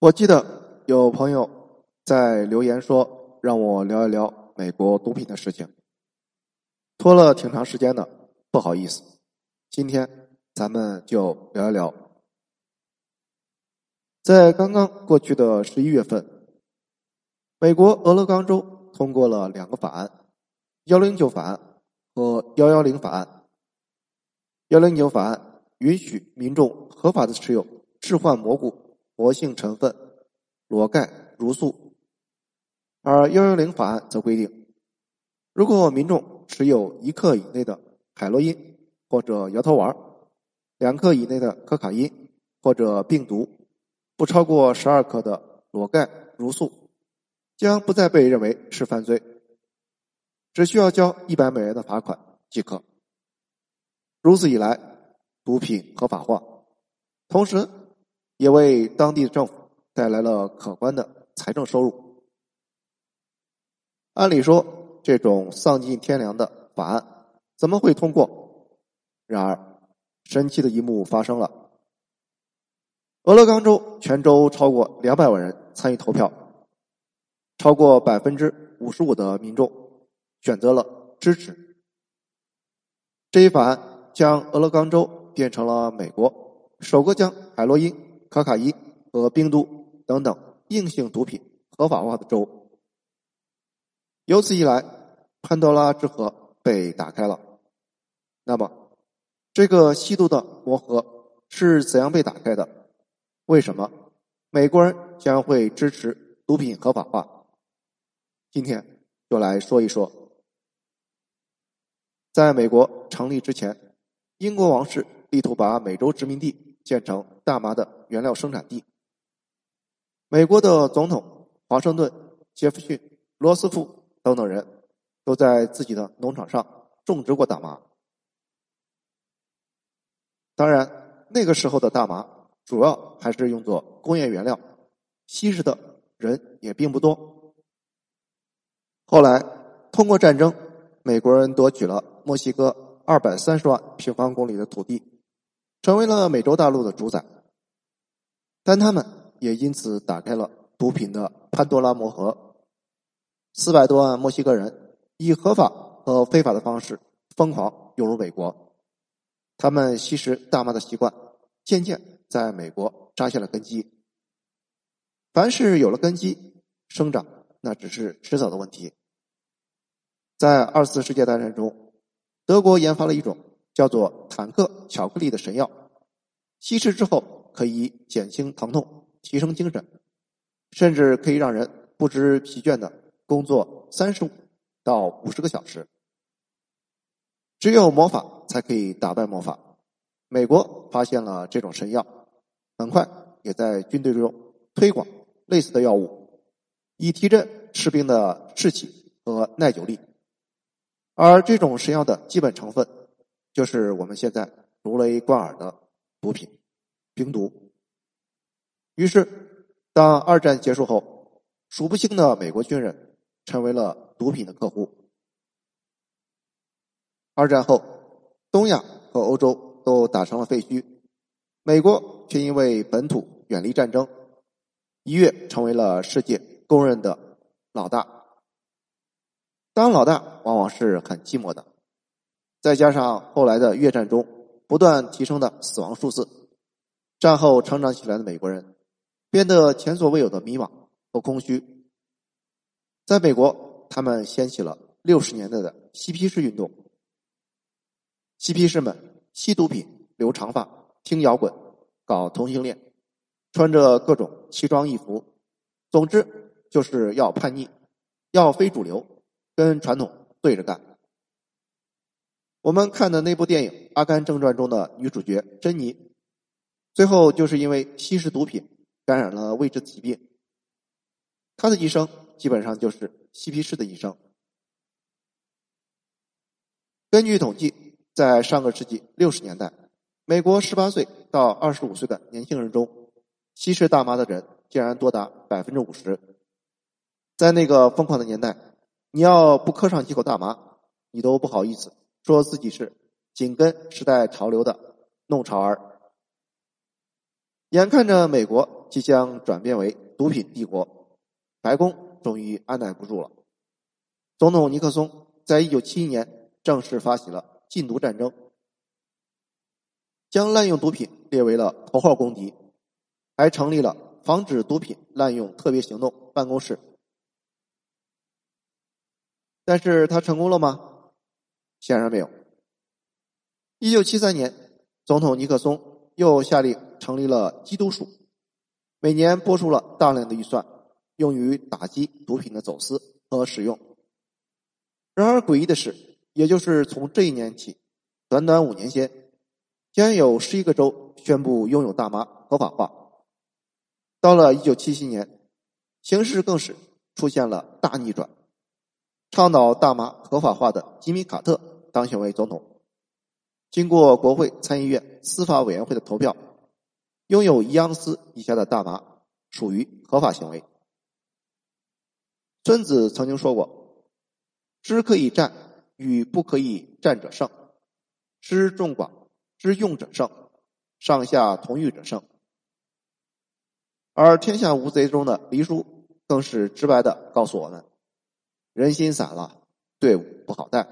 我记得有朋友在留言说让我聊一聊美国毒品的事情，拖了挺长时间的，不好意思，今天咱们就聊一聊。在刚刚过去的十一月份，美国俄勒冈州通过了两个法案：幺零九法案和幺幺零法案。幺零九法案允许民众合法的持有致幻蘑菇。活性成分裸盖如素，而幺幺零法案则规定，如果民众持有一克以内的海洛因或者摇头丸，两克以内的可卡因或者病毒，不超过十二克的裸盖如素，将不再被认为是犯罪，只需要交一百美元的罚款即可。如此一来，毒品合法化，同时。也为当地政府带来了可观的财政收入。按理说，这种丧尽天良的法案怎么会通过？然而，神奇的一幕发生了：俄勒冈州全州超过两百万人参与投票，超过百分之五十五的民众选择了支持这一法案，将俄勒冈州变成了美国首个将海洛因。可卡因和冰毒等等硬性毒品合法化的州，由此一来，潘多拉之盒被打开了。那么，这个吸毒的魔盒是怎样被打开的？为什么美国人将会支持毒品合法化？今天就来说一说。在美国成立之前，英国王室力图把美洲殖民地建成大麻的。原料生产地。美国的总统华盛顿、杰弗逊、罗斯福等等人都在自己的农场上种植过大麻。当然，那个时候的大麻主要还是用作工业原料，吸食的人也并不多。后来，通过战争，美国人夺取了墨西哥二百三十万平方公里的土地，成为了美洲大陆的主宰。但他们也因此打开了毒品的潘多拉魔盒。四百多万墨西哥人以合法和非法的方式疯狂涌入美国，他们吸食大麻的习惯渐渐在美国扎下了根基。凡是有了根基，生长那只是迟早的问题。在二次世界大战中，德国研发了一种叫做坦克巧克力的神药，吸食之后。可以减轻疼痛，提升精神，甚至可以让人不知疲倦的工作三十五到五十个小时。只有魔法才可以打败魔法。美国发现了这种神药，很快也在军队中推广类似的药物，以提振士兵的士气和耐久力。而这种神药的基本成分，就是我们现在如雷贯耳的毒品。冰毒。于是，当二战结束后，数不清的美国军人成为了毒品的客户。二战后，东亚和欧洲都打成了废墟，美国却因为本土远离战争，一跃成为了世界公认的老大。当老大往往是很寂寞的，再加上后来的越战中不断提升的死亡数字。战后成长起来的美国人变得前所未有的迷茫和空虚。在美国，他们掀起了六十年代的嬉皮士运动。嬉皮士们吸毒品、留长发、听摇滚、搞同性恋，穿着各种奇装异服，总之就是要叛逆，要非主流，跟传统对着干。我们看的那部电影《阿甘正传》中的女主角珍妮。最后，就是因为吸食毒品感染了未知疾病，他的一生基本上就是嬉皮士的一生。根据统计，在上个世纪六十年代，美国十八岁到二十五岁的年轻人中，吸食大麻的人竟然多达百分之五十。在那个疯狂的年代，你要不磕上几口大麻，你都不好意思说自己是紧跟时代潮流的弄潮儿。眼看着美国即将转变为毒品帝国，白宫终于按耐不住了。总统尼克松在一九七一年正式发起了禁毒战争，将滥用毒品列为了头号公敌，还成立了防止毒品滥用特别行动办公室。但是他成功了吗？显然没有。一九七三年，总统尼克松又下令成立了缉毒署，每年拨出了大量的预算，用于打击毒品的走私和使用。然而，诡异的是，也就是从这一年起，短短五年间，竟然有十一个州宣布拥有大麻合法化。到了一九七七年，形势更是出现了大逆转，倡导大麻合法化的吉米·卡特当选为总统。经过国会参议院司法委员会的投票，拥有一盎司以下的大麻属于合法行为。孙子曾经说过：“知可以战，与不可以战者胜；知众广，知用者胜；上下同欲者胜。”而《天下无贼》中的黎叔更是直白的告诉我们：“人心散了，队伍不好带。”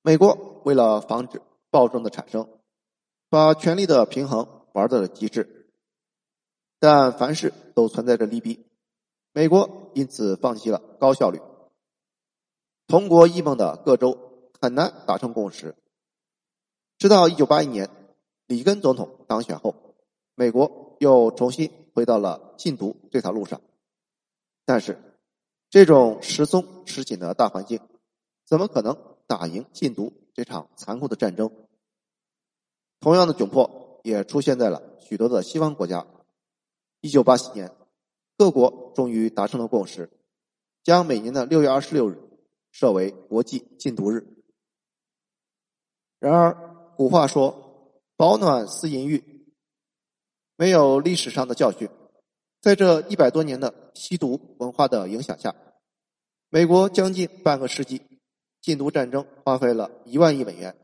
美国为了防止暴政的产生，把权力的平衡玩到了极致。但凡事都存在着利弊，美国因此放弃了高效率。同国异梦的各州很难达成共识。直到一九八一年里根总统当选后，美国又重新回到了禁毒这条路上。但是，这种时松时紧的大环境，怎么可能？打赢禁毒这场残酷的战争，同样的窘迫也出现在了许多的西方国家。一九八七年，各国终于达成了共识，将每年的六月二十六日设为国际禁毒日。然而，古话说“保暖思淫欲”，没有历史上的教训，在这一百多年的吸毒文化的影响下，美国将近半个世纪。禁毒战争花费了一万亿美元，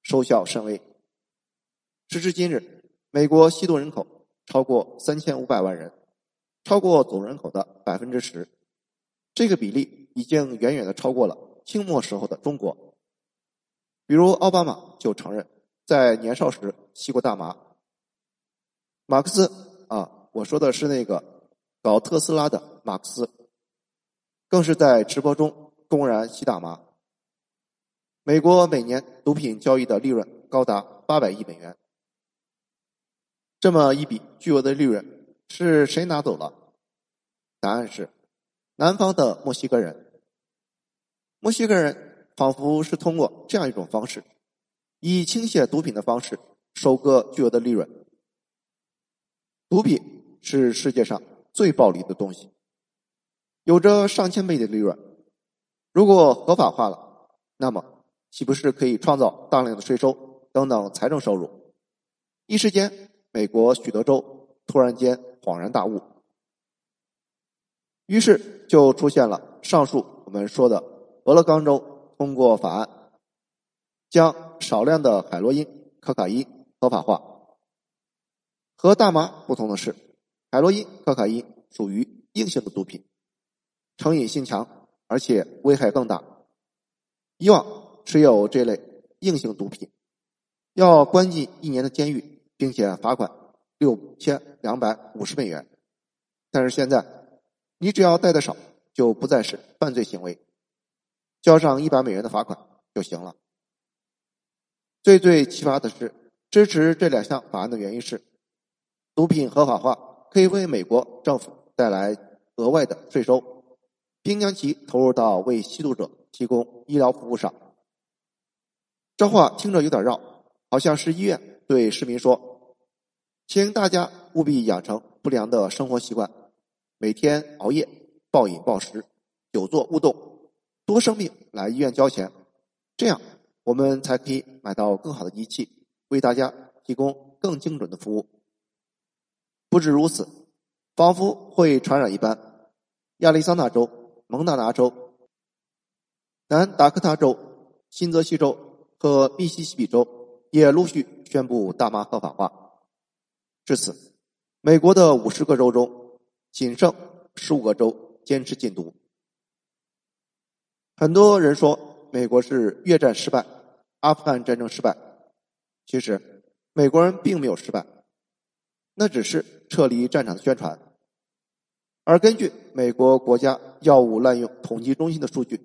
收效甚微。时至今日，美国吸毒人口超过三千五百万人，超过总人口的百分之十。这个比例已经远远的超过了清末时候的中国。比如奥巴马就承认在年少时吸过大麻。马克思啊，我说的是那个搞特斯拉的马克思，更是在直播中。公然吸大麻。美国每年毒品交易的利润高达八百亿美元。这么一笔巨额的利润是谁拿走了？答案是南方的墨西哥人。墨西哥人仿佛是通过这样一种方式，以倾泻毒品的方式收割巨额的利润。毒品是世界上最暴利的东西，有着上千倍的利润。如果合法化了，那么岂不是可以创造大量的税收等等财政收入？一时间，美国许多州突然间恍然大悟，于是就出现了上述我们说的俄勒冈州通过法案，将少量的海洛因、可卡因合法化。和大麻不同的是，海洛因、可卡因属于硬性的毒品，成瘾性强。而且危害更大。以往持有这类硬性毒品，要关进一年的监狱，并且罚款六千两百五十美元。但是现在，你只要带的少，就不再是犯罪行为，交上一百美元的罚款就行了。最最奇葩的是，支持这两项法案的原因是，毒品合法化可以为美国政府带来额外的税收。并将其投入到为吸毒者提供医疗服务上。这话听着有点绕，好像是医院对市民说：“请大家务必养成不良的生活习惯，每天熬夜、暴饮暴食、久坐勿动，多生病来医院交钱，这样我们才可以买到更好的仪器，为大家提供更精准的服务。”不止如此，仿佛会传染一般，亚利桑那州。蒙大拿州、南达科他州、新泽西州和密西西比州也陆续宣布大麻合法化。至此，美国的五十个州中，仅剩十五个州坚持禁毒。很多人说美国是越战失败，阿富汗战争失败。其实美国人并没有失败，那只是撤离战场的宣传。而根据美国国家药物滥用统计中心的数据，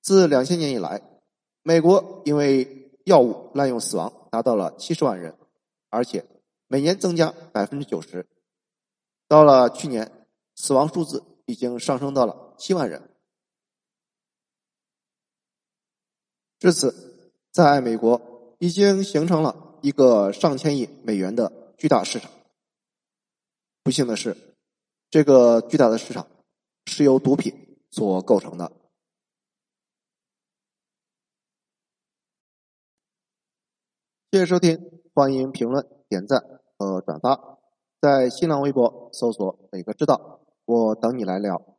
自两千年以来，美国因为药物滥用死亡达到了七十万人，而且每年增加百分之九十。到了去年，死亡数字已经上升到了七万人。至此，在美国已经形成了一个上千亿美元的巨大市场。不幸的是，这个巨大的市场是由毒品所构成的。谢谢收听，欢迎评论、点赞和转发，在新浪微博搜索“磊哥知道”，我等你来聊。